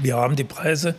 Wir haben die Preise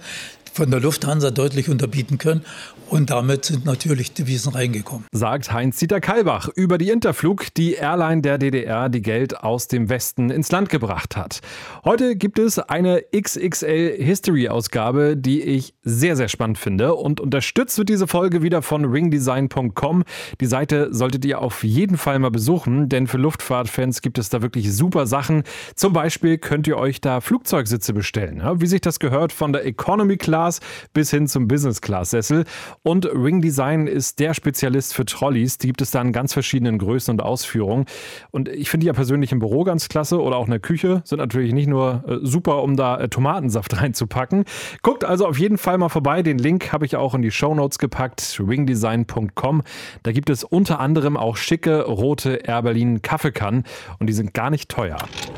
von der Lufthansa deutlich unterbieten können. Und damit sind natürlich Devisen reingekommen. Sagt Heinz-Dieter Kalbach über die Interflug, die Airline der DDR, die Geld aus dem Westen ins Land gebracht hat. Heute gibt es eine XXL History-Ausgabe, die ich sehr, sehr spannend finde. Und unterstützt wird diese Folge wieder von ringdesign.com. Die Seite solltet ihr auf jeden Fall mal besuchen, denn für Luftfahrtfans gibt es da wirklich super Sachen. Zum Beispiel könnt ihr euch da Flugzeugsitze bestellen. Wie sich das gehört, von der Economy Class bis hin zum Business Class Sessel. Und Ring Design ist der Spezialist für Trolleys. Die gibt es da in ganz verschiedenen Größen und Ausführungen. Und ich finde die ja persönlich im Büro ganz klasse oder auch in der Küche. Sind natürlich nicht nur äh, super, um da äh, Tomatensaft reinzupacken. Guckt also auf jeden Fall mal vorbei. Den Link habe ich auch in die Show Notes gepackt. ringdesign.com. Da gibt es unter anderem auch schicke rote Air Berlin Kaffeekannen und die sind gar nicht teuer.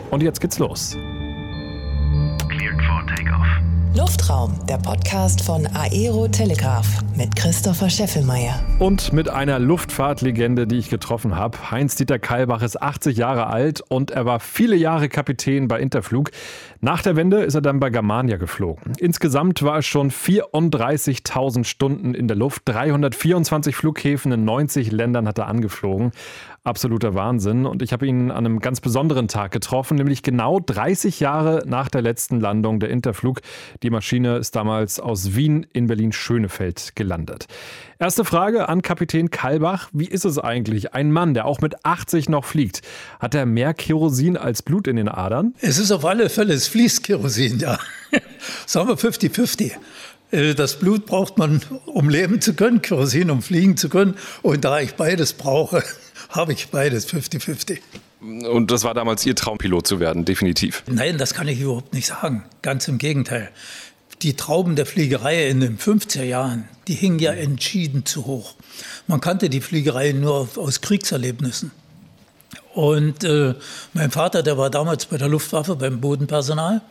Und jetzt geht's los. Cleared for takeoff. Luftraum, der Podcast von Aero Telegraph mit Christopher Scheffelmeier. Und mit einer Luftfahrtlegende, die ich getroffen habe. Heinz-Dieter Kalbach ist 80 Jahre alt und er war viele Jahre Kapitän bei Interflug. Nach der Wende ist er dann bei Germania geflogen. Insgesamt war es schon 34.000 Stunden in der Luft. 324 Flughäfen in 90 Ländern hat er angeflogen absoluter Wahnsinn. Und ich habe ihn an einem ganz besonderen Tag getroffen, nämlich genau 30 Jahre nach der letzten Landung der Interflug. Die Maschine ist damals aus Wien in Berlin-Schönefeld gelandet. Erste Frage an Kapitän Kalbach. Wie ist es eigentlich? Ein Mann, der auch mit 80 noch fliegt. Hat er mehr Kerosin als Blut in den Adern? Es ist auf alle Fälle, es fließt Kerosin, ja. Sagen wir 50-50. Äh, das Blut braucht man, um leben zu können, Kerosin, um fliegen zu können. Und da ich beides brauche, habe ich beides, 50-50. Und das war damals Ihr Traumpilot zu werden, definitiv? Nein, das kann ich überhaupt nicht sagen. Ganz im Gegenteil. Die Trauben der Fliegerei in den 50er Jahren, die hingen ja entschieden zu hoch. Man kannte die Fliegerei nur aus Kriegserlebnissen. Und äh, mein Vater, der war damals bei der Luftwaffe, beim Bodenpersonal.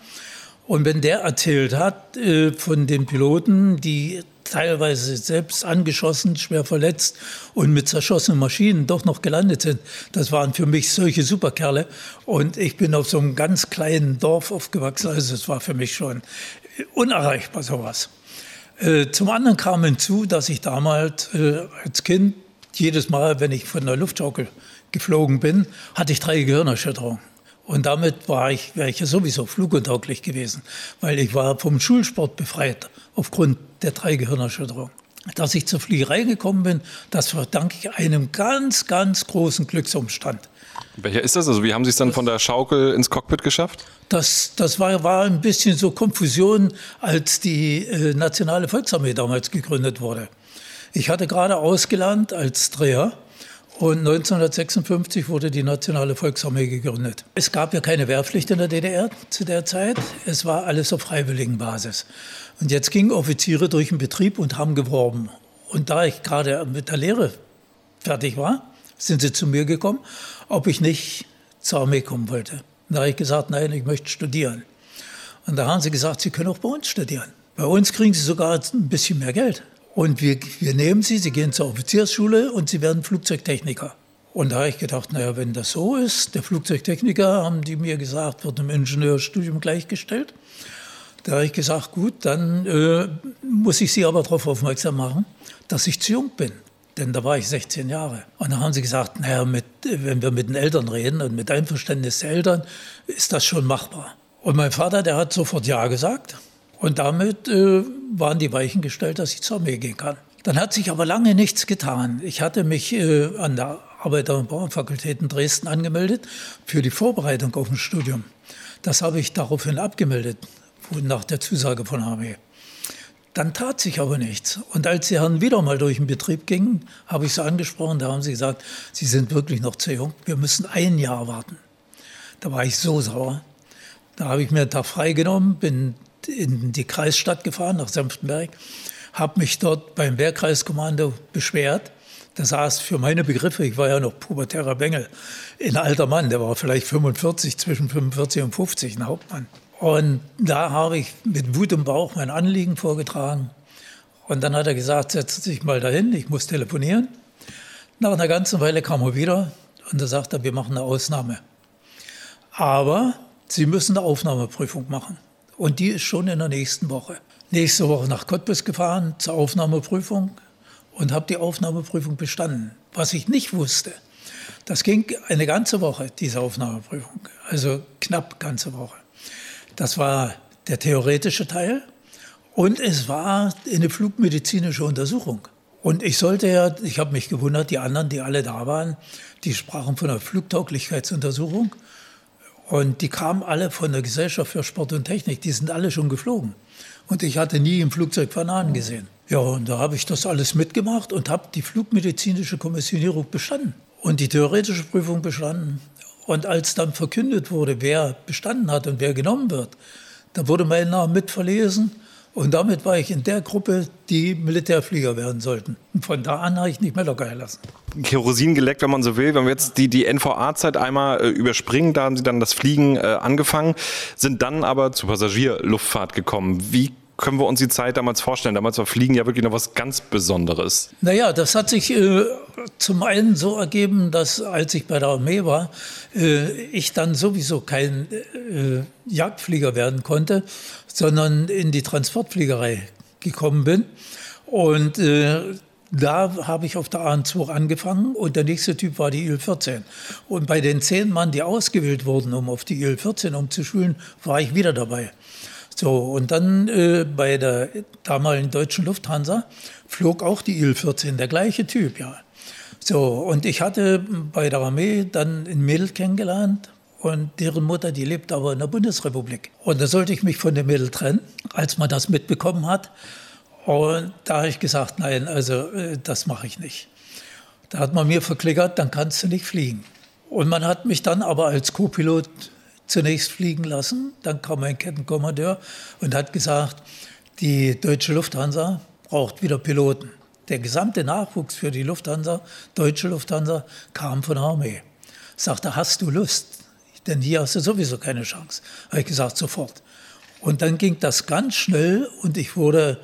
Und wenn der erzählt hat äh, von den Piloten, die teilweise selbst angeschossen, schwer verletzt und mit zerschossenen Maschinen doch noch gelandet sind. Das waren für mich solche Superkerle. Und ich bin auf so einem ganz kleinen Dorf aufgewachsen. Also es war für mich schon unerreichbar sowas. Äh, zum anderen kam hinzu, dass ich damals äh, als Kind jedes Mal, wenn ich von der Luftschaukel geflogen bin, hatte ich drei Gehirnerschütterungen. Und damit war ich, wäre ich ja sowieso fluguntauglich gewesen, weil ich war vom Schulsport befreit aufgrund der drei Gehirnerschütterungen. Dass ich zur Fliegerei gekommen bin, das verdanke ich einem ganz, ganz großen Glücksumstand. Welcher ist das? Also wie haben Sie es dann von der Schaukel ins Cockpit geschafft? Das, das war, war ein bisschen so Konfusion, als die äh, Nationale Volksarmee damals gegründet wurde. Ich hatte gerade ausgelernt als Dreher und 1956 wurde die Nationale Volksarmee gegründet. Es gab ja keine Wehrpflicht in der DDR zu der Zeit. Es war alles auf freiwilligen Basis. Und jetzt gingen Offiziere durch den Betrieb und haben geworben. Und da ich gerade mit der Lehre fertig war, sind sie zu mir gekommen, ob ich nicht zur Armee kommen wollte. Und da habe ich gesagt, nein, ich möchte studieren. Und da haben sie gesagt, Sie können auch bei uns studieren. Bei uns kriegen Sie sogar ein bisschen mehr Geld. Und wir, wir nehmen sie, sie gehen zur Offiziersschule und sie werden Flugzeugtechniker. Und da habe ich gedacht, naja, wenn das so ist, der Flugzeugtechniker, haben die mir gesagt, wird im Ingenieurstudium gleichgestellt. Da habe ich gesagt, gut, dann äh, muss ich Sie aber darauf aufmerksam machen, dass ich zu jung bin. Denn da war ich 16 Jahre. Und da haben sie gesagt, naja, mit, wenn wir mit den Eltern reden und mit Einverständnis der Eltern, ist das schon machbar. Und mein Vater, der hat sofort Ja gesagt. Und damit äh, waren die Weichen gestellt, dass ich zur Armee gehen kann. Dann hat sich aber lange nichts getan. Ich hatte mich äh, an der Arbeiter- und Bauernfakultät in Dresden angemeldet für die Vorbereitung auf ein Studium. Das habe ich daraufhin abgemeldet, nach der Zusage von Armee. Dann tat sich aber nichts. Und als die Herren wieder mal durch den Betrieb gingen, habe ich sie angesprochen, da haben sie gesagt, sie sind wirklich noch zu jung, wir müssen ein Jahr warten. Da war ich so sauer. Da habe ich mir einen Tag freigenommen, bin in die Kreisstadt gefahren, nach Senftenberg, habe mich dort beim Wehrkreiskommando beschwert. Da saß für meine Begriffe, ich war ja noch pubertärer Bengel, ein alter Mann, der war vielleicht 45, zwischen 45 und 50, ein Hauptmann. Und da habe ich mit Wut im Bauch mein Anliegen vorgetragen. Und dann hat er gesagt, setz dich mal dahin, ich muss telefonieren. Nach einer ganzen Weile kam er wieder und da sagte er, wir machen eine Ausnahme. Aber Sie müssen eine Aufnahmeprüfung machen. Und die ist schon in der nächsten Woche. Nächste Woche nach Cottbus gefahren zur Aufnahmeprüfung und habe die Aufnahmeprüfung bestanden. Was ich nicht wusste, das ging eine ganze Woche, diese Aufnahmeprüfung. Also knapp ganze Woche. Das war der theoretische Teil und es war eine flugmedizinische Untersuchung. Und ich sollte ja, ich habe mich gewundert, die anderen, die alle da waren, die sprachen von einer Flugtauglichkeitsuntersuchung. Und die kamen alle von der Gesellschaft für Sport und Technik, die sind alle schon geflogen. Und ich hatte nie im Flugzeug Bananen gesehen. Ja, und da habe ich das alles mitgemacht und habe die flugmedizinische Kommissionierung bestanden und die theoretische Prüfung bestanden. Und als dann verkündet wurde, wer bestanden hat und wer genommen wird, da wurde mein Name mitverlesen und damit war ich in der Gruppe, die Militärflieger werden sollten. Und von da an habe ich nicht mehr locker gelassen. Kerosin geleckt, wenn man so will. Wenn wir jetzt die, die NVA-Zeit einmal äh, überspringen, da haben Sie dann das Fliegen äh, angefangen, sind dann aber zur Passagierluftfahrt gekommen. Wie können wir uns die Zeit damals vorstellen? Damals war Fliegen ja wirklich noch was ganz Besonderes. Naja, das hat sich äh, zum einen so ergeben, dass als ich bei der Armee war, äh, ich dann sowieso kein äh, Jagdflieger werden konnte, sondern in die Transportfliegerei gekommen bin. Und äh, da habe ich auf der AN2 angefangen und der nächste Typ war die IL-14. Und bei den zehn Mann, die ausgewählt wurden, um auf die IL-14 umzuschulen, war ich wieder dabei. So, und dann äh, bei der damaligen deutschen Lufthansa flog auch die Il-14, der gleiche Typ, ja. So, und ich hatte bei der Armee dann ein Mädel kennengelernt und deren Mutter, die lebt aber in der Bundesrepublik. Und da sollte ich mich von dem Mädel trennen, als man das mitbekommen hat. Und da habe ich gesagt, nein, also äh, das mache ich nicht. Da hat man mir verklickert, dann kannst du nicht fliegen. Und man hat mich dann aber als Co-Pilot zunächst fliegen lassen. Dann kam ein Kettenkommandeur und hat gesagt, die deutsche Lufthansa braucht wieder Piloten. Der gesamte Nachwuchs für die Lufthansa, deutsche Lufthansa, kam von der Armee. Sagte, hast du Lust? Denn hier hast du sowieso keine Chance. Habe ich gesagt, sofort. Und dann ging das ganz schnell und ich wurde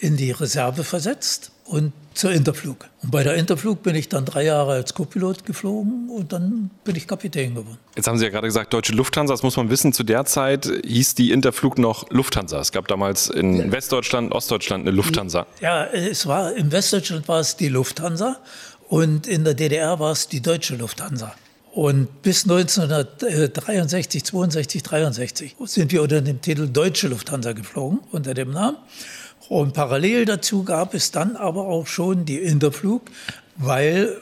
in die Reserve versetzt und zur Interflug. Und bei der Interflug bin ich dann drei Jahre als Co-Pilot geflogen und dann bin ich Kapitän geworden. Jetzt haben Sie ja gerade gesagt, Deutsche Lufthansa, das muss man wissen, zu der Zeit hieß die Interflug noch Lufthansa. Es gab damals in. Westdeutschland, Ostdeutschland eine Lufthansa. Ja, es war, in Westdeutschland war es die Lufthansa und in der DDR war es die Deutsche Lufthansa. Und bis 1963, 62, 63 sind wir unter dem Titel Deutsche Lufthansa geflogen, unter dem Namen. Und parallel dazu gab es dann aber auch schon die Interflug, weil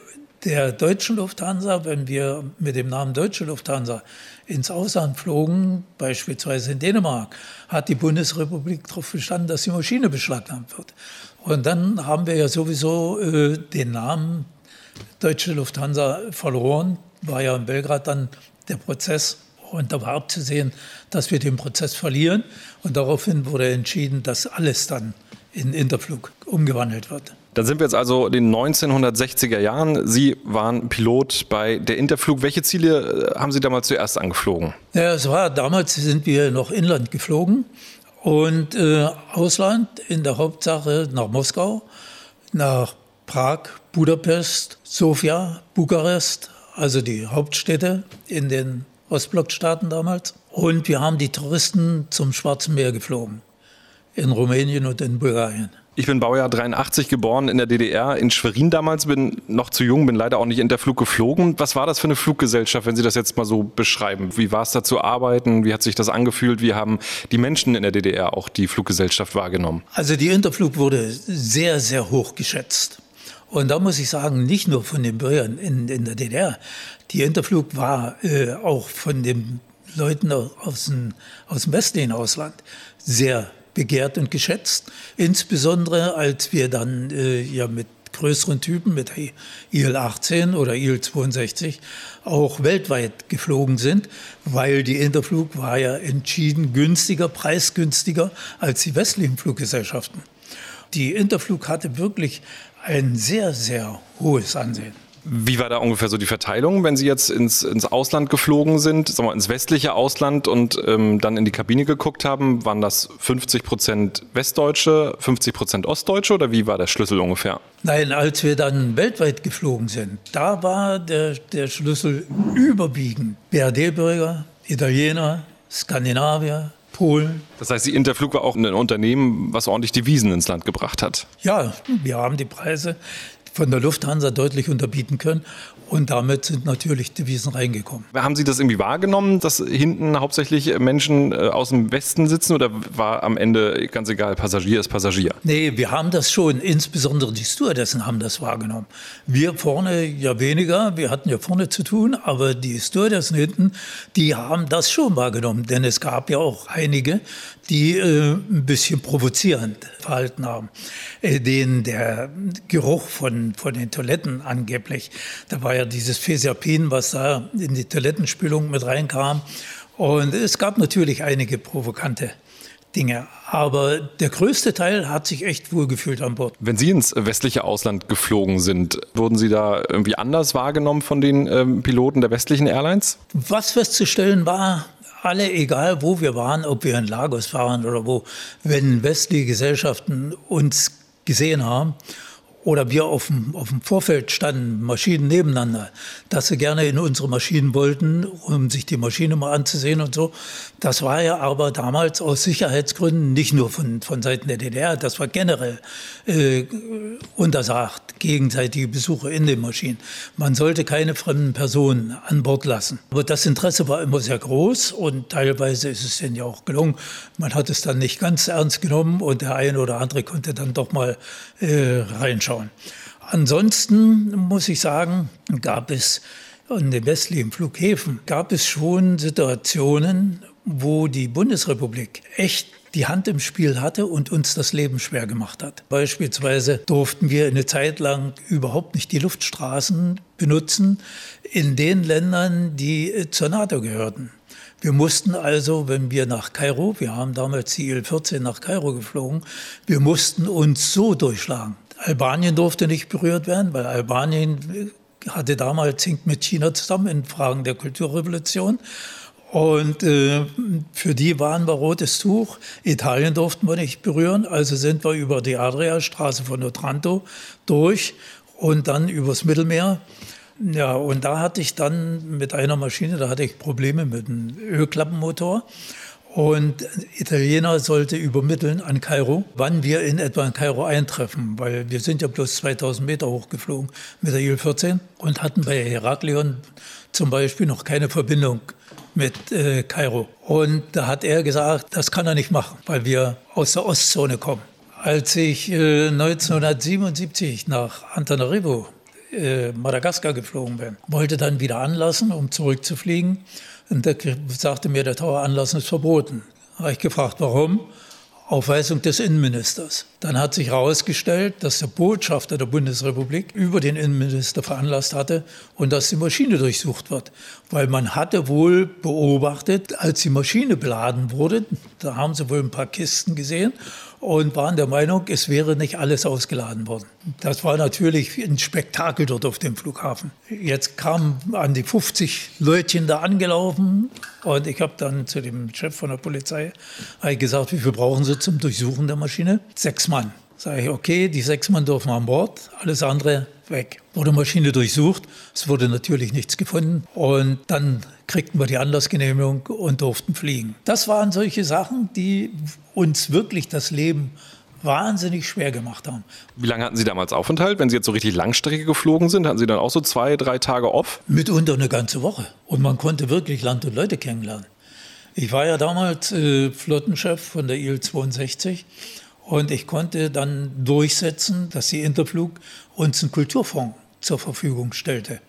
der deutschen Lufthansa, wenn wir mit dem Namen Deutsche Lufthansa ins Ausland flogen, beispielsweise in Dänemark, hat die Bundesrepublik darauf bestanden, dass die Maschine beschlagnahmt wird. Und dann haben wir ja sowieso äh, den Namen Deutsche Lufthansa verloren. War ja in Belgrad dann der Prozess. Und da war abzusehen, dass wir den Prozess verlieren. Und daraufhin wurde entschieden, dass alles dann in Interflug umgewandelt wird. Dann sind wir jetzt also in den 1960er Jahren. Sie waren Pilot bei der Interflug. Welche Ziele äh, haben Sie damals zuerst angeflogen? Ja, es war damals sind wir noch Inland geflogen und äh, Ausland in der Hauptsache nach Moskau, nach Prag, Budapest, Sofia, Bukarest, also die Hauptstädte in den Ostblockstaaten damals. Und wir haben die Touristen zum Schwarzen Meer geflogen, in Rumänien und in Bulgarien. Ich bin Baujahr 83 geboren in der DDR, in Schwerin damals, bin noch zu jung, bin leider auch nicht in der Flug geflogen. Was war das für eine Fluggesellschaft, wenn Sie das jetzt mal so beschreiben? Wie war es da zu arbeiten? Wie hat sich das angefühlt? Wie haben die Menschen in der DDR auch die Fluggesellschaft wahrgenommen? Also die Interflug wurde sehr, sehr hoch geschätzt. Und da muss ich sagen, nicht nur von den Bürgern in, in der DDR. Die Interflug war äh, auch von den Leuten aus dem, aus dem westlichen Ausland sehr begehrt und geschätzt. Insbesondere als wir dann äh, ja mit größeren Typen, mit IL-18 oder IL-62, auch weltweit geflogen sind, weil die Interflug war ja entschieden günstiger, preisgünstiger als die westlichen Fluggesellschaften. Die Interflug hatte wirklich ein sehr, sehr hohes Ansehen. Wie war da ungefähr so die Verteilung, wenn Sie jetzt ins, ins Ausland geflogen sind, sagen wir, ins westliche Ausland und ähm, dann in die Kabine geguckt haben? Waren das 50 Prozent Westdeutsche, 50 Prozent Ostdeutsche oder wie war der Schlüssel ungefähr? Nein, als wir dann weltweit geflogen sind, da war der, der Schlüssel überwiegend BRD-Bürger, Italiener, Skandinavier, Polen. Das heißt, die Interflug war auch ein Unternehmen, was ordentlich Devisen ins Land gebracht hat. Ja, wir haben die Preise von der Lufthansa deutlich unterbieten können. Und damit sind natürlich Devisen reingekommen. Haben Sie das irgendwie wahrgenommen, dass hinten hauptsächlich Menschen äh, aus dem Westen sitzen oder war am Ende ganz egal, Passagier ist Passagier? Nee, wir haben das schon, insbesondere die Stewardessen haben das wahrgenommen. Wir vorne ja weniger, wir hatten ja vorne zu tun, aber die Stewardessen hinten, die haben das schon wahrgenommen, denn es gab ja auch einige, die äh, ein bisschen provozierend verhalten haben. Äh, denen der Geruch von, von den Toiletten angeblich, da war ja dieses Fesapin, was da in die Toilettenspülung mit reinkam. Und es gab natürlich einige provokante Dinge. Aber der größte Teil hat sich echt wohlgefühlt an Bord. Wenn Sie ins westliche Ausland geflogen sind, wurden Sie da irgendwie anders wahrgenommen von den ähm, Piloten der westlichen Airlines? Was festzustellen war, alle, egal wo wir waren, ob wir in Lagos waren oder wo, wenn westliche Gesellschaften uns gesehen haben oder wir auf dem, auf dem Vorfeld standen, Maschinen nebeneinander, dass sie gerne in unsere Maschinen wollten, um sich die Maschine mal anzusehen und so. Das war ja aber damals aus Sicherheitsgründen nicht nur von, von Seiten der DDR, das war generell äh, untersagt, gegenseitige Besuche in den Maschinen. Man sollte keine fremden Personen an Bord lassen. Aber das Interesse war immer sehr groß und teilweise ist es denen ja auch gelungen. Man hat es dann nicht ganz ernst genommen und der eine oder andere konnte dann doch mal äh, reinschauen anschauen. Ansonsten muss ich sagen, gab es an den westlichen Flughäfen gab es schon Situationen, wo die Bundesrepublik echt die Hand im Spiel hatte und uns das Leben schwer gemacht hat. Beispielsweise durften wir eine Zeit lang überhaupt nicht die Luftstraßen benutzen in den Ländern, die zur NATO gehörten. Wir mussten also, wenn wir nach Kairo, wir haben damals die Il-14 nach Kairo geflogen, wir mussten uns so durchschlagen. Albanien durfte nicht berührt werden, weil Albanien hatte damals hinkt mit China zusammen in Fragen der Kulturrevolution. Und äh, für die waren wir rotes Tuch. Italien durften wir nicht berühren, also sind wir über die Adriastraße von Otranto durch und dann übers Mittelmeer. Ja, und da hatte ich dann mit einer Maschine, da hatte ich Probleme mit dem Ölklappenmotor. Und Italiener sollte übermitteln an Kairo, wann wir in etwa in Kairo eintreffen, weil wir sind ja bloß 2000 Meter hochgeflogen mit der Il-14 und hatten bei Heraklion zum Beispiel noch keine Verbindung mit äh, Kairo. Und da hat er gesagt, das kann er nicht machen, weil wir aus der Ostzone kommen. Als ich äh, 1977 nach Antananarivo, äh, Madagaskar geflogen bin, wollte dann wieder anlassen, um zurückzufliegen und da sagte mir der Tower, ist verboten. Habe ich gefragt, warum? Auf Weisung des Innenministers. Dann hat sich herausgestellt, dass der Botschafter der Bundesrepublik über den Innenminister veranlasst hatte und dass die Maschine durchsucht wird. Weil man hatte wohl beobachtet, als die Maschine beladen wurde, da haben sie wohl ein paar Kisten gesehen und waren der Meinung, es wäre nicht alles ausgeladen worden. Das war natürlich ein Spektakel dort auf dem Flughafen. Jetzt kamen an die 50 Leutchen da angelaufen und ich habe dann zu dem Chef von der Polizei gesagt, wie viel brauchen Sie zum Durchsuchen der Maschine? Sechs Mann. Sage ich, okay, die sechs Mann dürfen an Bord, alles andere weg. Wurde Maschine durchsucht, es wurde natürlich nichts gefunden und dann kriegten wir die Anlassgenehmigung und durften fliegen. Das waren solche Sachen, die uns wirklich das Leben wahnsinnig schwer gemacht haben. Wie lange hatten Sie damals Aufenthalt? Wenn Sie jetzt so richtig Langstrecke geflogen sind, hatten Sie dann auch so zwei, drei Tage off? Mitunter eine ganze Woche. Und man konnte wirklich Land und Leute kennenlernen. Ich war ja damals äh, Flottenchef von der IL-62 und ich konnte dann durchsetzen, dass die Interflug uns einen Kulturfonds zur Verfügung stellte.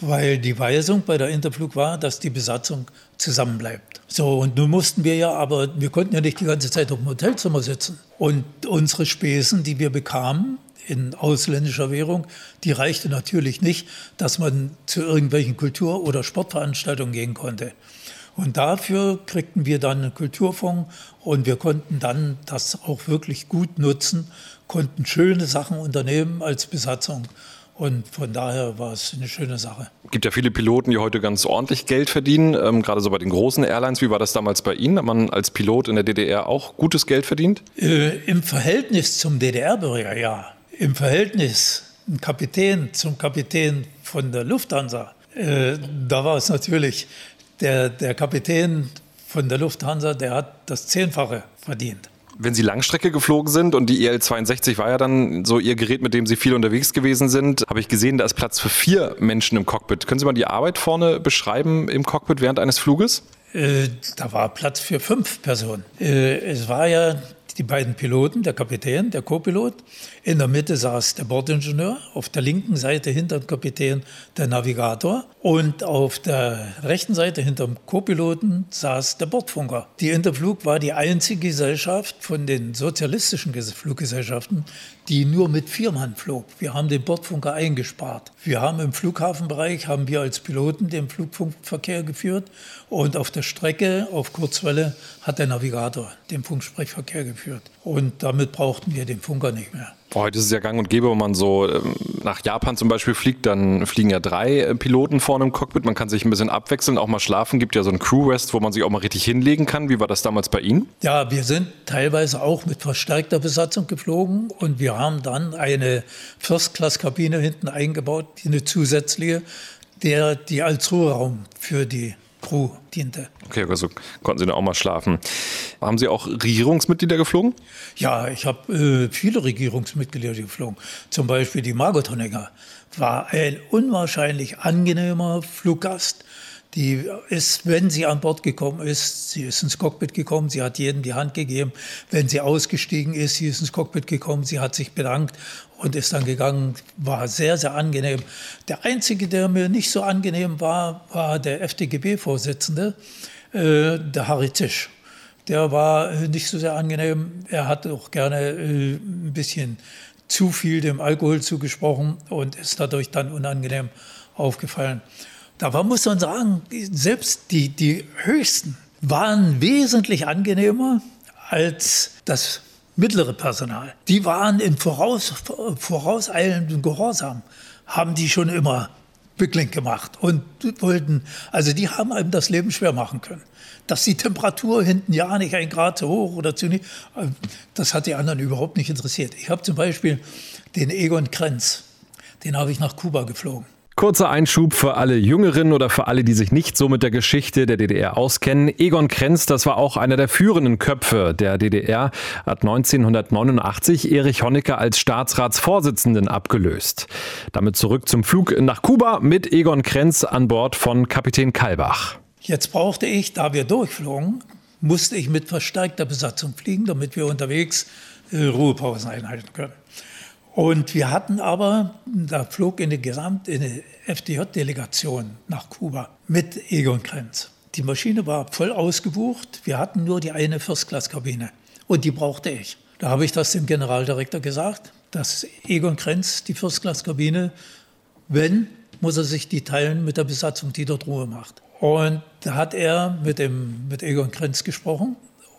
Weil die Weisung bei der Interflug war, dass die Besatzung zusammenbleibt. So, und nun mussten wir ja, aber wir konnten ja nicht die ganze Zeit auf dem Hotelzimmer sitzen. Und unsere Spesen, die wir bekamen, in ausländischer Währung, die reichte natürlich nicht, dass man zu irgendwelchen Kultur- oder Sportveranstaltungen gehen konnte. Und dafür kriegten wir dann einen Kulturfonds und wir konnten dann das auch wirklich gut nutzen, konnten schöne Sachen unternehmen als Besatzung. Und von daher war es eine schöne Sache. Es gibt ja viele Piloten, die heute ganz ordentlich Geld verdienen, ähm, gerade so bei den großen Airlines. Wie war das damals bei Ihnen? Hat man als Pilot in der DDR auch gutes Geld verdient? Äh, Im Verhältnis zum DDR-Bürger, ja. Im Verhältnis ein Kapitän zum Kapitän von der Lufthansa, äh, da war es natürlich der, der Kapitän von der Lufthansa, der hat das Zehnfache verdient. Wenn Sie Langstrecke geflogen sind und die IL-62 war ja dann so Ihr Gerät, mit dem Sie viel unterwegs gewesen sind, habe ich gesehen, da ist Platz für vier Menschen im Cockpit. Können Sie mal die Arbeit vorne beschreiben im Cockpit während eines Fluges? Äh, da war Platz für fünf Personen. Äh, es war ja die beiden Piloten, der Kapitän, der Co-Pilot. In der Mitte saß der Bordingenieur, auf der linken Seite hinter dem Kapitän der Navigator und auf der rechten Seite hinter dem Co-Piloten saß der Bordfunker. Die Interflug war die einzige Gesellschaft von den sozialistischen Fluggesellschaften, die nur mit vier Mann flog. Wir haben den Bordfunker eingespart. Wir haben im Flughafenbereich, haben wir als Piloten den Flugfunkverkehr geführt und auf der Strecke, auf Kurzwelle, hat der Navigator den Funksprechverkehr geführt. Und damit brauchten wir den Funker nicht mehr. Heute ist es ja gang und gäbe, wenn man so ähm, nach Japan zum Beispiel fliegt, dann fliegen ja drei äh, Piloten vorne im Cockpit. Man kann sich ein bisschen abwechseln, auch mal schlafen. Gibt ja so einen Crew-Rest, wo man sich auch mal richtig hinlegen kann. Wie war das damals bei Ihnen? Ja, wir sind teilweise auch mit verstärkter Besatzung geflogen und wir haben dann eine First-Class-Kabine hinten eingebaut, eine zusätzliche, der die als Ruheraum für die Crew diente. Okay, also konnten Sie da auch mal schlafen. Haben Sie auch Regierungsmitglieder geflogen? Ja, ich habe äh, viele Regierungsmitglieder geflogen. Zum Beispiel die Margot Honegger war ein unwahrscheinlich angenehmer Fluggast. Die ist, wenn sie an Bord gekommen ist, sie ist ins Cockpit gekommen, sie hat jedem die Hand gegeben. Wenn sie ausgestiegen ist, sie ist ins Cockpit gekommen, sie hat sich bedankt und ist dann gegangen. War sehr, sehr angenehm. Der einzige, der mir nicht so angenehm war, war der FDGB-Vorsitzende, äh, der Harry Tisch. Der war äh, nicht so sehr angenehm. Er hat auch gerne äh, ein bisschen zu viel dem Alkohol zugesprochen und ist dadurch dann unangenehm aufgefallen. Dabei muss man sagen, selbst die, die Höchsten waren wesentlich angenehmer als das mittlere Personal. Die waren im voraus, vorauseilenden Gehorsam, haben die schon immer Bückling gemacht und wollten, also die haben einem das Leben schwer machen können. Dass die Temperatur hinten ja nicht ein Grad zu hoch oder zu niedrig, das hat die anderen überhaupt nicht interessiert. Ich habe zum Beispiel den Egon Krenz, den habe ich nach Kuba geflogen. Kurzer Einschub für alle Jüngeren oder für alle, die sich nicht so mit der Geschichte der DDR auskennen. Egon Krenz, das war auch einer der führenden Köpfe der DDR, hat 1989 Erich Honecker als Staatsratsvorsitzenden abgelöst. Damit zurück zum Flug nach Kuba mit Egon Krenz an Bord von Kapitän Kalbach. Jetzt brauchte ich, da wir durchflogen, musste ich mit verstärkter Besatzung fliegen, damit wir unterwegs äh, Ruhepausen einhalten können. Und wir hatten aber, da flog eine gesamte FDJ-Delegation nach Kuba mit Egon Krenz. Die Maschine war voll ausgebucht. Wir hatten nur die eine First-Class-Kabine. Und die brauchte ich. Da habe ich das dem Generaldirektor gesagt, dass Egon Krenz die First-Class-Kabine, wenn, muss er sich die teilen mit der Besatzung, die dort Ruhe macht. Und da hat er mit, dem, mit Egon Krenz gesprochen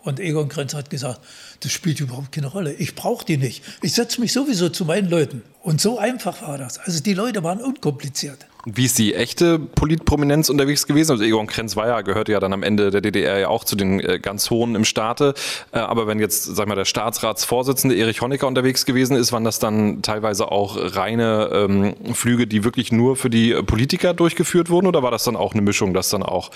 und Egon Krenz hat gesagt, das spielt überhaupt keine Rolle. Ich brauche die nicht. Ich setze mich sowieso zu meinen Leuten. Und so einfach war das. Also die Leute waren unkompliziert. Wie ist die echte Politprominenz unterwegs gewesen? Also Egon Krenz war ja, gehörte ja dann am Ende der DDR ja auch zu den äh, ganz Hohen im Staate. Äh, aber wenn jetzt, sag mal, der Staatsratsvorsitzende Erich Honecker unterwegs gewesen ist, waren das dann teilweise auch reine ähm, Flüge, die wirklich nur für die Politiker durchgeführt wurden? Oder war das dann auch eine Mischung, dass dann auch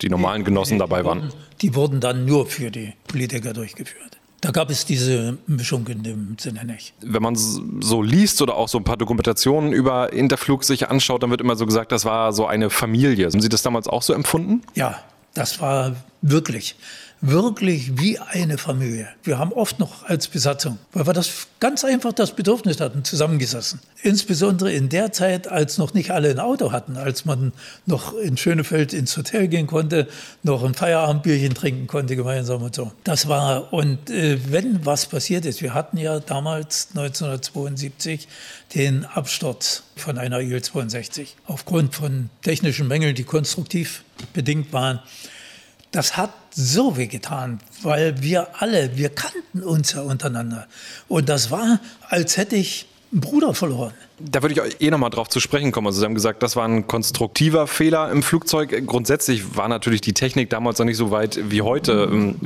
die normalen Genossen dabei waren? Die wurden dann nur für die Politiker durchgeführt. Da gab es diese Mischung in dem Sinne nicht. Wenn man so liest oder auch so ein paar Dokumentationen über Interflug sich anschaut, dann wird immer so gesagt, das war so eine Familie. Haben Sie das damals auch so empfunden? Ja, das war wirklich wirklich wie eine Familie. Wir haben oft noch als Besatzung, weil wir das ganz einfach das Bedürfnis hatten, zusammengesessen. Insbesondere in der Zeit, als noch nicht alle ein Auto hatten, als man noch in Schönefeld ins Hotel gehen konnte, noch ein Feierabendbierchen trinken konnte gemeinsam und so. Das war, und äh, wenn was passiert ist, wir hatten ja damals 1972 den Absturz von einer Il-62 aufgrund von technischen Mängeln, die konstruktiv bedingt waren. Das hat so wehgetan, weil wir alle, wir kannten uns ja untereinander. Und das war, als hätte ich einen Bruder verloren. Da würde ich eh nochmal drauf zu sprechen kommen. Also Sie haben gesagt, das war ein konstruktiver Fehler im Flugzeug. Grundsätzlich war natürlich die Technik damals noch nicht so weit wie heute. Ähm,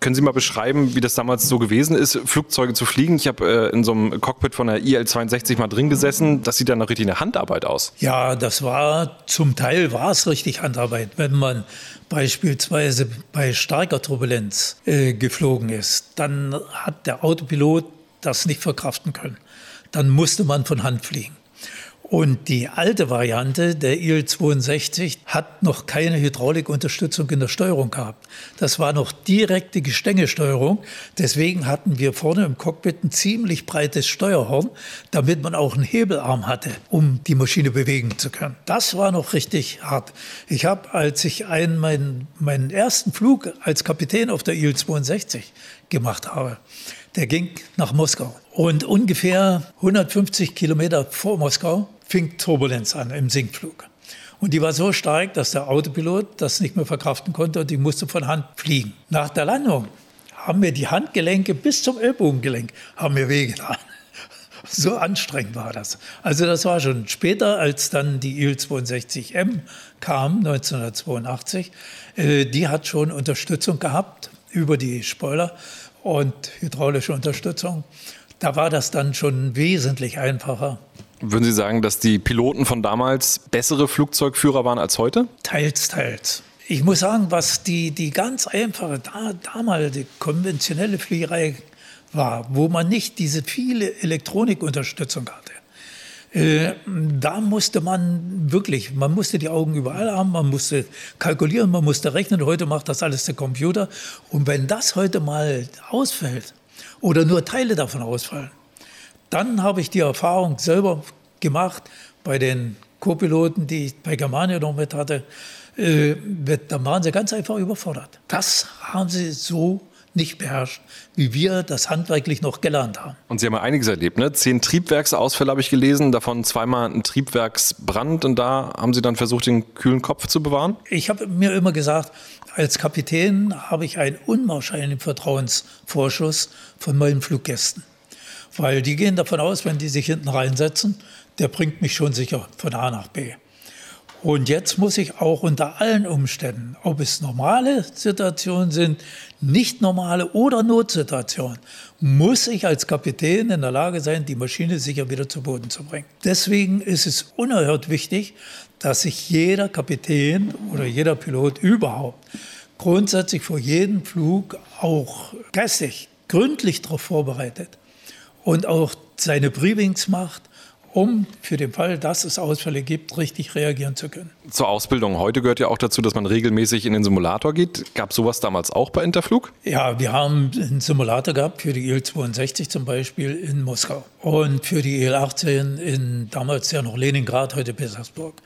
können Sie mal beschreiben, wie das damals so gewesen ist, Flugzeuge zu fliegen? Ich habe äh, in so einem Cockpit von der IL-62 mal drin gesessen. Das sieht dann noch richtig eine Handarbeit aus. Ja, das war, zum Teil war es richtig Handarbeit. Wenn man beispielsweise bei starker Turbulenz äh, geflogen ist, dann hat der Autopilot das nicht verkraften können dann musste man von Hand fliegen. Und die alte Variante der IL-62 hat noch keine Hydraulikunterstützung in der Steuerung gehabt. Das war noch direkte Gestängesteuerung. Deswegen hatten wir vorne im Cockpit ein ziemlich breites Steuerhorn, damit man auch einen Hebelarm hatte, um die Maschine bewegen zu können. Das war noch richtig hart. Ich habe, als ich einen, meinen, meinen ersten Flug als Kapitän auf der IL-62 gemacht habe, der ging nach Moskau. Und ungefähr 150 Kilometer vor Moskau fing Turbulenz an im Sinkflug. Und die war so stark, dass der Autopilot das nicht mehr verkraften konnte und die musste von Hand fliegen. Nach der Landung haben mir die Handgelenke bis zum Ellbogengelenk haben mir wehgetan. So anstrengend war das. Also das war schon später, als dann die Il-62M kam, 1982. Äh, die hat schon Unterstützung gehabt über die Spoiler und hydraulische Unterstützung. Da war das dann schon wesentlich einfacher. Würden Sie sagen, dass die Piloten von damals bessere Flugzeugführer waren als heute? Teils, teils. Ich muss sagen, was die, die ganz einfache, da, damals die konventionelle Fliegerei war, wo man nicht diese viele Elektronikunterstützung hatte, äh, da musste man wirklich, man musste die Augen überall haben, man musste kalkulieren, man musste rechnen. Heute macht das alles der Computer. Und wenn das heute mal ausfällt, oder nur Teile davon ausfallen. Dann habe ich die Erfahrung selber gemacht bei den Co-Piloten, die ich bei Germania noch mit hatte. Äh, da waren sie ganz einfach überfordert. Das haben sie so nicht beherrscht, wie wir das handwerklich noch gelernt haben. Und Sie haben ja einiges erlebt, ne? Zehn Triebwerksausfälle habe ich gelesen, davon zweimal ein Triebwerksbrand und da haben Sie dann versucht, den kühlen Kopf zu bewahren? Ich habe mir immer gesagt, als Kapitän habe ich einen unwahrscheinlichen Vertrauensvorschuss von meinen Fluggästen. Weil die gehen davon aus, wenn die sich hinten reinsetzen, der bringt mich schon sicher von A nach B. Und jetzt muss ich auch unter allen Umständen, ob es normale Situationen sind, nicht normale oder Notsituationen, muss ich als Kapitän in der Lage sein, die Maschine sicher wieder zu Boden zu bringen. Deswegen ist es unerhört wichtig, dass sich jeder Kapitän oder jeder Pilot überhaupt grundsätzlich vor jedem Flug auch geistig gründlich darauf vorbereitet und auch seine Briefings macht um für den Fall, dass es Ausfälle gibt, richtig reagieren zu können. Zur Ausbildung heute gehört ja auch dazu, dass man regelmäßig in den Simulator geht. Gab es sowas damals auch bei Interflug? Ja, wir haben einen Simulator gehabt für die Il-62 zum Beispiel in Moskau und für die Il-18 in damals ja noch Leningrad, heute Petersburg.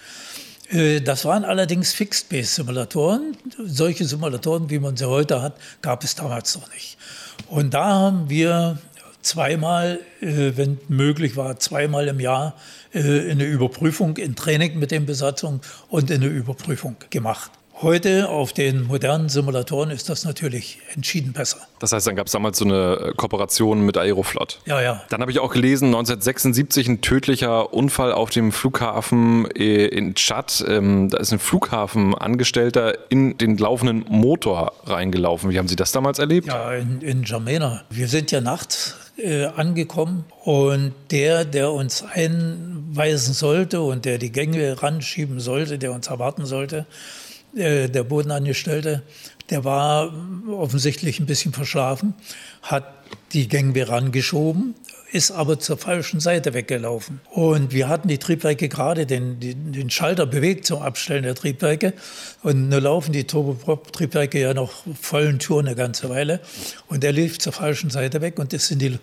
Äh, das waren allerdings Fixed-Base-Simulatoren. Solche Simulatoren, wie man sie heute hat, gab es damals noch nicht. Und da haben wir zweimal, äh, wenn möglich war, zweimal im Jahr äh, eine Überprüfung, in Training mit den Besatzungen und eine Überprüfung gemacht. Heute auf den modernen Simulatoren ist das natürlich entschieden besser. Das heißt, dann gab es damals so eine Kooperation mit Aeroflot. Ja, ja. Dann habe ich auch gelesen, 1976 ein tödlicher Unfall auf dem Flughafen äh, in Tschad. Ähm, da ist ein Flughafenangestellter in den laufenden Motor reingelaufen. Wie haben Sie das damals erlebt? Ja, in, in Jamena. Wir sind ja nachts äh, angekommen und der, der uns einweisen sollte und der die Gänge ranschieben sollte, der uns erwarten sollte, äh, der Bodenangestellte, der war offensichtlich ein bisschen verschlafen, hat die Gänge rangeschoben, ist aber zur falschen Seite weggelaufen. Und wir hatten die Triebwerke gerade den, den, Schalter bewegt zum Abstellen der Triebwerke. Und nur laufen die Turboprop-Triebwerke ja noch vollen Touren eine ganze Weile. Und er lief zur falschen Seite weg und ist in die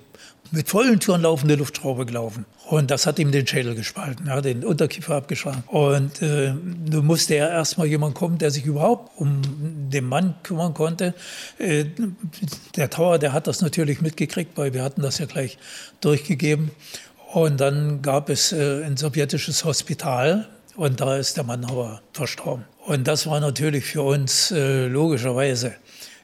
mit vollen Touren laufende Luftschraube gelaufen. Und das hat ihm den Schädel gespalten, ja, den Unterkiefer abgeschlagen. Und äh, nun musste ja erstmal jemand kommen, der sich überhaupt um den Mann kümmern konnte. Äh, der Tower, der hat das natürlich mitgekriegt, weil wir hatten das ja gleich durchgegeben. Und dann gab es äh, ein sowjetisches Hospital und da ist der Mann aber verstorben. Und das war natürlich für uns äh, logischerweise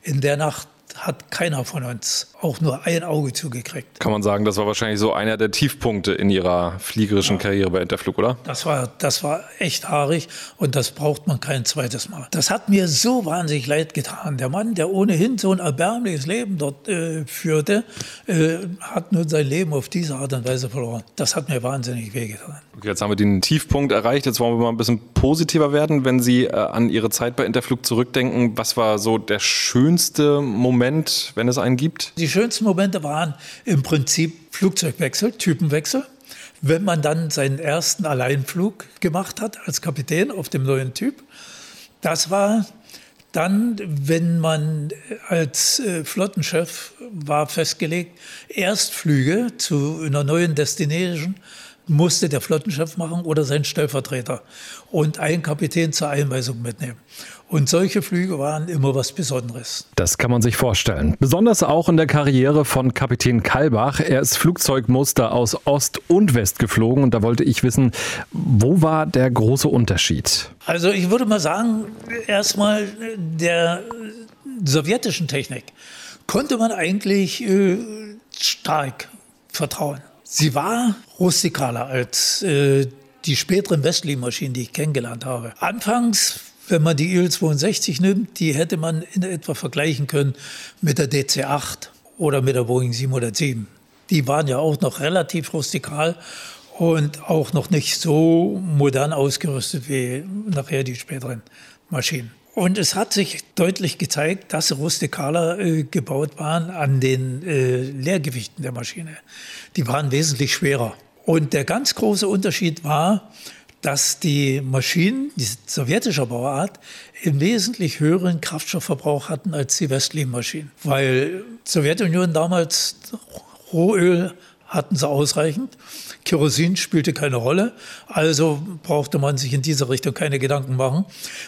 in der Nacht hat keiner von uns auch nur ein Auge zugekriegt. Kann man sagen, das war wahrscheinlich so einer der Tiefpunkte in Ihrer fliegerischen ja. Karriere bei Interflug, oder? Das war, das war echt haarig und das braucht man kein zweites Mal. Das hat mir so wahnsinnig leid getan. Der Mann, der ohnehin so ein erbärmliches Leben dort äh, führte, äh, hat nun sein Leben auf diese Art und Weise verloren. Das hat mir wahnsinnig wehgetan. Okay, jetzt haben wir den Tiefpunkt erreicht. Jetzt wollen wir mal ein bisschen positiver werden. Wenn Sie äh, an Ihre Zeit bei Interflug zurückdenken, was war so der schönste Moment, wenn es einen gibt? Die schönsten Momente waren im Prinzip Flugzeugwechsel, Typenwechsel. Wenn man dann seinen ersten Alleinflug gemacht hat als Kapitän auf dem neuen Typ, das war dann, wenn man als äh, Flottenchef war festgelegt, Erstflüge zu einer neuen Destination musste der Flottenchef machen oder sein Stellvertreter und einen Kapitän zur Einweisung mitnehmen. Und solche Flüge waren immer was Besonderes. Das kann man sich vorstellen. Besonders auch in der Karriere von Kapitän Kalbach. Er ist Flugzeugmuster aus Ost und West geflogen und da wollte ich wissen, wo war der große Unterschied? Also ich würde mal sagen, erstmal der sowjetischen Technik konnte man eigentlich äh, stark vertrauen. Sie war rustikaler als äh, die späteren Westling-Maschinen, die ich kennengelernt habe. Anfangs, wenn man die Il-62 nimmt, die hätte man in etwa vergleichen können mit der DC-8 oder mit der Boeing 707. Die waren ja auch noch relativ rustikal und auch noch nicht so modern ausgerüstet wie nachher die späteren Maschinen. Und es hat sich deutlich gezeigt, dass Rustikaler äh, gebaut waren an den äh, Leergewichten der Maschine. Die waren wesentlich schwerer. Und der ganz große Unterschied war, dass die Maschinen, die sowjetischer Bauart, im wesentlich höheren Kraftstoffverbrauch hatten als die westlichen Maschinen. Weil Sowjetunion damals Rohöl hatten sie ausreichend. Kerosin spielte keine Rolle, also brauchte man sich in dieser Richtung keine Gedanken machen.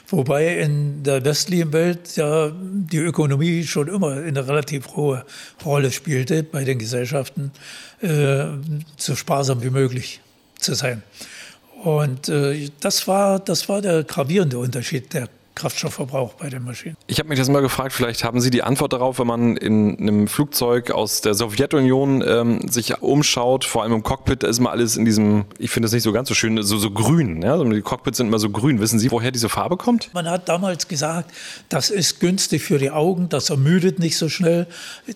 Wobei in der westlichen Welt ja die Ökonomie schon immer eine relativ hohe Rolle spielte bei den Gesellschaften, äh, so sparsam wie möglich zu sein. Und äh, das, war, das war der gravierende Unterschied der Kraftstoffverbrauch bei den Maschinen. Ich habe mich das mal gefragt, vielleicht haben Sie die Antwort darauf, wenn man in einem Flugzeug aus der Sowjetunion ähm, sich umschaut, vor allem im Cockpit, da ist immer alles in diesem, ich finde das nicht so ganz so schön, so, so grün. Ja? Die Cockpits sind immer so grün. Wissen Sie, woher diese Farbe kommt? Man hat damals gesagt, das ist günstig für die Augen, das ermüdet nicht so schnell.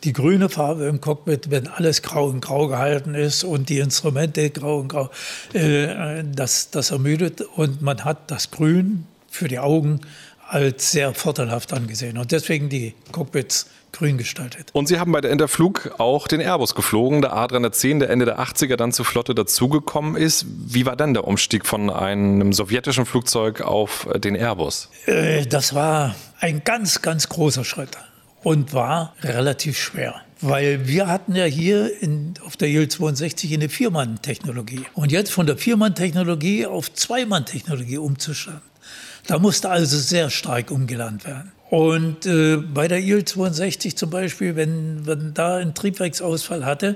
Die grüne Farbe im Cockpit, wenn alles grau in grau gehalten ist und die Instrumente grau in grau, äh, das, das ermüdet. Und man hat das Grün für die Augen als sehr vorteilhaft angesehen und deswegen die Cockpits grün gestaltet. Und Sie haben bei der Interflug auch den Airbus geflogen, der A310, der Ende der 80er dann zur Flotte dazugekommen ist. Wie war dann der Umstieg von einem sowjetischen Flugzeug auf den Airbus? Äh, das war ein ganz, ganz großer Schritt und war relativ schwer. Weil wir hatten ja hier in, auf der IL-62 eine Viermann-Technologie. Und jetzt von der Viermann-Technologie auf Zweimann-Technologie umzustellen. Da musste also sehr stark umgelernt werden. Und äh, bei der IL-62 zum Beispiel, wenn man da einen Triebwerksausfall hatte,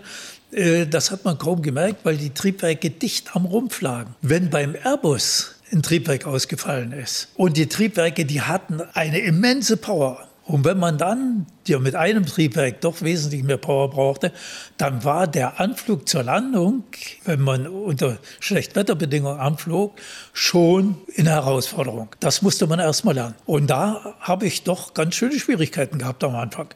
äh, das hat man kaum gemerkt, weil die Triebwerke dicht am Rumpf lagen. Wenn beim Airbus ein Triebwerk ausgefallen ist und die Triebwerke, die hatten eine immense Power, und wenn man dann ja mit einem Triebwerk doch wesentlich mehr Power brauchte, dann war der Anflug zur Landung, wenn man unter Schlechtwetterbedingungen anflog, schon eine Herausforderung. Das musste man erst mal lernen. Und da habe ich doch ganz schöne Schwierigkeiten gehabt am Anfang.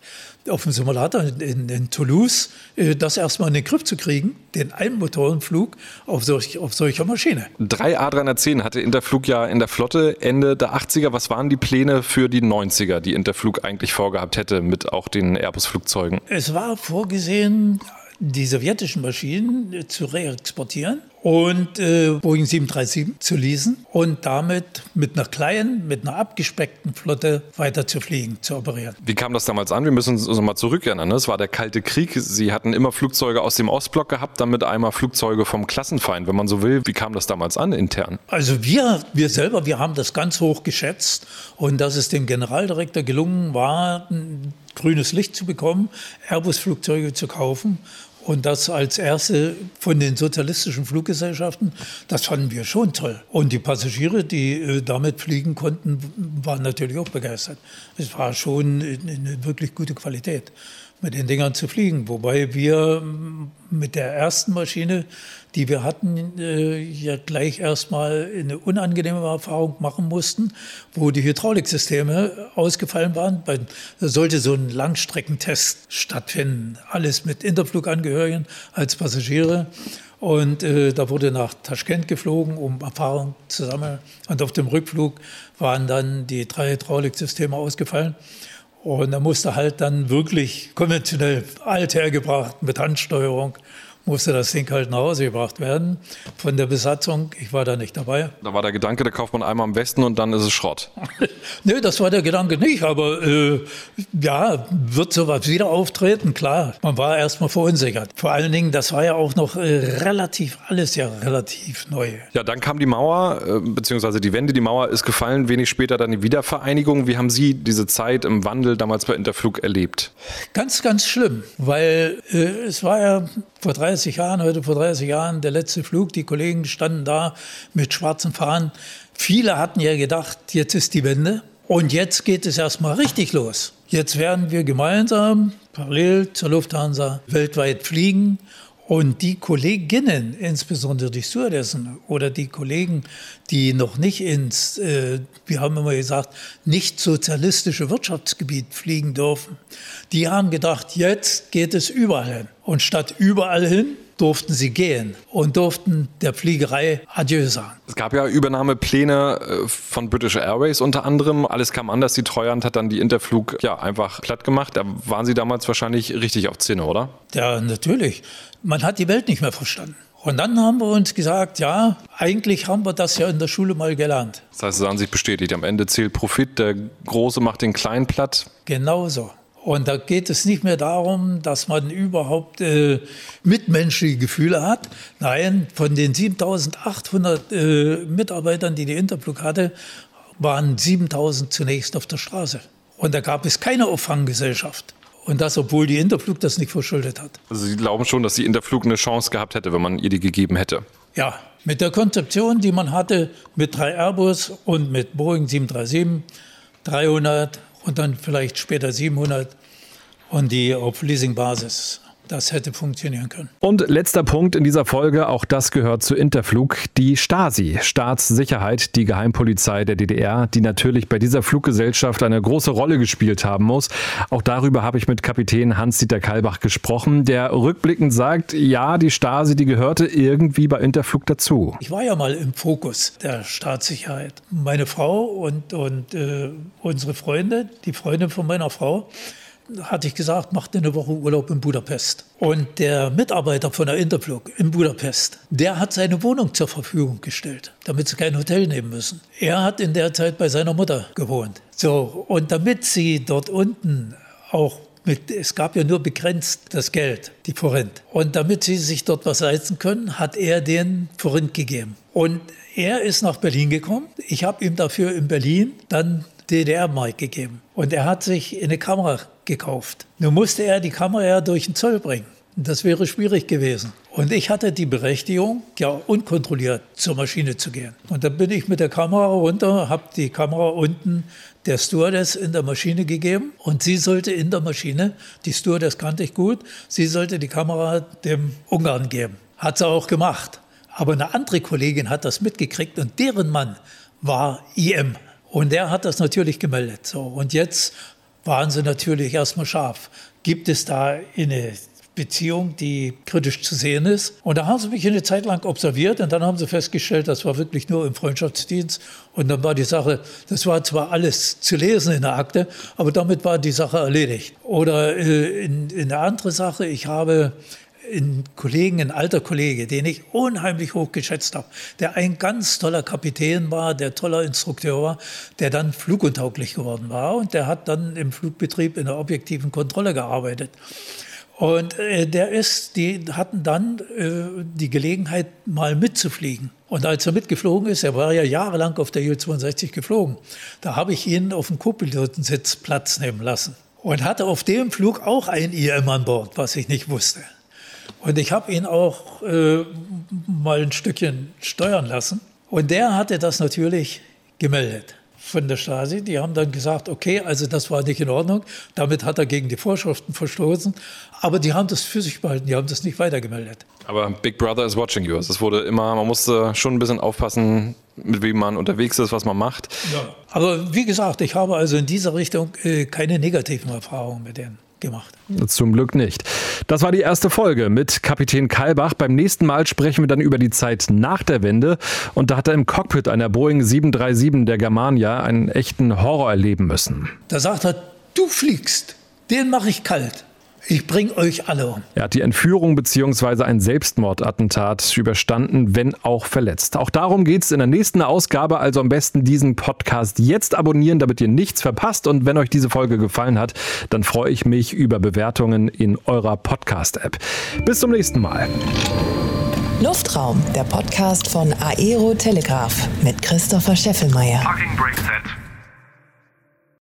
Auf dem Simulator in, in Toulouse, äh, das erstmal in den Griff zu kriegen, den Einmotorenflug auf, solch, auf solcher Maschine. Drei A310 hatte Interflug ja in der Flotte Ende der 80er. Was waren die Pläne für die 90er, die Interflug eigentlich vorgehabt hätte mit auch den Airbus-Flugzeugen? Es war vorgesehen, die sowjetischen Maschinen zu reexportieren und äh, Boeing 737 zu leasen und damit mit einer kleinen, mit einer abgespeckten Flotte weiter zu fliegen, zu operieren. Wie kam das damals an? Wir müssen uns also mal zurückerinnern. Ne? Es war der Kalte Krieg. Sie hatten immer Flugzeuge aus dem Ostblock gehabt, damit einmal Flugzeuge vom Klassenfeind, wenn man so will. Wie kam das damals an intern? Also wir, wir selber, wir haben das ganz hoch geschätzt und dass es dem Generaldirektor gelungen war, grünes Licht zu bekommen, Airbus-Flugzeuge zu kaufen Und das als erste von den sozialistischen Fluggesellschaften, das fanden wir schon toll. Und die Passagiere, die äh, damit fliegen konnten, waren natürlich auch begeistert. Es war schon eine wirklich gute Qualität mit den Dingern zu fliegen. Wobei wir mit der ersten Maschine, die wir hatten, äh, ja gleich erstmal eine unangenehme Erfahrung machen mussten, wo die Hydrauliksysteme ausgefallen waren. Da sollte so ein Langstreckentest stattfinden. Alles mit Interflugangehörigen als Passagiere. Und äh, da wurde nach Taschkent geflogen, um Erfahrung zu sammeln. Und auf dem Rückflug waren dann die drei Hydrauliksysteme ausgefallen. Und da musste halt dann wirklich konventionell alt hergebracht mit Handsteuerung musste das Ding halt nach Hause gebracht werden von der Besatzung. Ich war da nicht dabei. Da war der Gedanke, da kauft man einmal am Westen und dann ist es Schrott. Nö, das war der Gedanke nicht, aber äh, ja, wird sowas wieder auftreten? Klar, man war erstmal verunsichert. Vor allen Dingen, das war ja auch noch äh, relativ, alles ja relativ neu. Ja, dann kam die Mauer, äh, beziehungsweise die Wende, die Mauer ist gefallen, wenig später dann die Wiedervereinigung. Wie haben Sie diese Zeit im Wandel damals bei Interflug erlebt? Ganz, ganz schlimm, weil äh, es war ja vor 30 Jahren, heute vor 30 Jahren, der letzte Flug. Die Kollegen standen da mit schwarzen Fahnen. Viele hatten ja gedacht, jetzt ist die Wende. Und jetzt geht es erstmal richtig los. Jetzt werden wir gemeinsam parallel zur Lufthansa weltweit fliegen und die Kolleginnen, insbesondere die Stewardessen oder die Kollegen, die noch nicht ins, äh, wir haben immer gesagt, nicht sozialistische Wirtschaftsgebiet fliegen dürfen, die haben gedacht, jetzt geht es überall hin. Und statt überall hin durften sie gehen und durften der Fliegerei Adieu sagen. Es gab ja Übernahmepläne äh, von British Airways unter anderem. Alles kam anders. Die Treuhand hat dann die Interflug ja einfach platt gemacht. Da waren Sie damals wahrscheinlich richtig auf Zinne, oder? Ja, natürlich. Man hat die Welt nicht mehr verstanden. Und dann haben wir uns gesagt, ja, eigentlich haben wir das ja in der Schule mal gelernt. Das heißt, Sie haben sich bestätigt. Am Ende zählt Profit, der Große macht den Kleinen platt. Genau so. Und da geht es nicht mehr darum, dass man überhaupt äh, mitmenschliche Gefühle hat. Nein, von den 7800 äh, Mitarbeitern, die die Interflug hatte, waren 7000 zunächst auf der Straße. Und da gab es keine Auffanggesellschaft. Und das, obwohl die Interflug das nicht verschuldet hat. Also Sie glauben schon, dass die Interflug eine Chance gehabt hätte, wenn man ihr die gegeben hätte? Ja, mit der Konzeption, die man hatte, mit drei Airbus und mit Boeing 737, 300 und dann vielleicht später 700 und die auf Leasingbasis das hätte funktionieren können. Und letzter Punkt in dieser Folge, auch das gehört zu Interflug, die Stasi, Staatssicherheit, die Geheimpolizei der DDR, die natürlich bei dieser Fluggesellschaft eine große Rolle gespielt haben muss. Auch darüber habe ich mit Kapitän Hans-Dieter Kalbach gesprochen, der rückblickend sagt, ja, die Stasi, die gehörte irgendwie bei Interflug dazu. Ich war ja mal im Fokus der Staatssicherheit. Meine Frau und, und äh, unsere Freunde, die Freundin von meiner Frau, hatte ich gesagt, macht eine Woche Urlaub in Budapest. Und der Mitarbeiter von der Interflug in Budapest, der hat seine Wohnung zur Verfügung gestellt, damit sie kein Hotel nehmen müssen. Er hat in der Zeit bei seiner Mutter gewohnt. So, und damit sie dort unten auch mit, es gab ja nur begrenzt das Geld, die Forint. Und damit sie sich dort was leisten können, hat er den Forint gegeben. Und er ist nach Berlin gekommen. Ich habe ihm dafür in Berlin dann DDR-Mark gegeben. Und er hat sich eine Kamera gekauft. Nun musste er die Kamera ja durch den Zoll bringen. Das wäre schwierig gewesen. Und ich hatte die Berechtigung, ja unkontrolliert zur Maschine zu gehen. Und dann bin ich mit der Kamera runter, habe die Kamera unten der Stewardess in der Maschine gegeben und sie sollte in der Maschine, die Stewardess kannte ich gut, sie sollte die Kamera dem Ungarn geben. Hat sie auch gemacht. Aber eine andere Kollegin hat das mitgekriegt und deren Mann war IM. Und der hat das natürlich gemeldet. So. Und jetzt waren sie natürlich erstmal scharf. Gibt es da eine Beziehung, die kritisch zu sehen ist. Und da haben sie mich eine Zeit lang observiert und dann haben sie festgestellt, das war wirklich nur im Freundschaftsdienst. Und dann war die Sache, das war zwar alles zu lesen in der Akte, aber damit war die Sache erledigt. Oder äh, in, in eine andere Sache, ich habe einen Kollegen, ein alter Kollege, den ich unheimlich hoch geschätzt habe, der ein ganz toller Kapitän war, der toller Instrukteur war, der dann fluguntauglich geworden war und der hat dann im Flugbetrieb in der objektiven Kontrolle gearbeitet. Und äh, der ist, die hatten dann äh, die Gelegenheit, mal mitzufliegen. Und als er mitgeflogen ist, er war ja jahrelang auf der Ju-62 geflogen, da habe ich ihn auf dem Co-Pilotensitz Platz nehmen lassen. Und hatte auf dem Flug auch ein IM an Bord, was ich nicht wusste. Und ich habe ihn auch äh, mal ein Stückchen steuern lassen. Und der hatte das natürlich gemeldet von der Stasi. Die haben dann gesagt, okay, also das war nicht in Ordnung. Damit hat er gegen die Vorschriften verstoßen. Aber die haben das für sich behalten, die haben das nicht weitergemeldet. Aber Big Brother is watching you. Also es wurde immer, man musste schon ein bisschen aufpassen, mit wem man unterwegs ist, was man macht. Ja. Aber wie gesagt, ich habe also in dieser Richtung äh, keine negativen Erfahrungen mit denen gemacht. Zum Glück nicht. Das war die erste Folge mit Kapitän Kalbach. Beim nächsten Mal sprechen wir dann über die Zeit nach der Wende. Und da hat er im Cockpit einer Boeing 737 der Germania einen echten Horror erleben müssen. Da sagt er, du fliegst, den mache ich kalt. Ich bringe euch alle um. Er hat die Entführung bzw. ein Selbstmordattentat überstanden, wenn auch verletzt. Auch darum geht es in der nächsten Ausgabe. Also am besten diesen Podcast jetzt abonnieren, damit ihr nichts verpasst. Und wenn euch diese Folge gefallen hat, dann freue ich mich über Bewertungen in eurer Podcast-App. Bis zum nächsten Mal. Luftraum, der Podcast von Aero Telegraph mit Christopher Scheffelmeier. Fucking break set.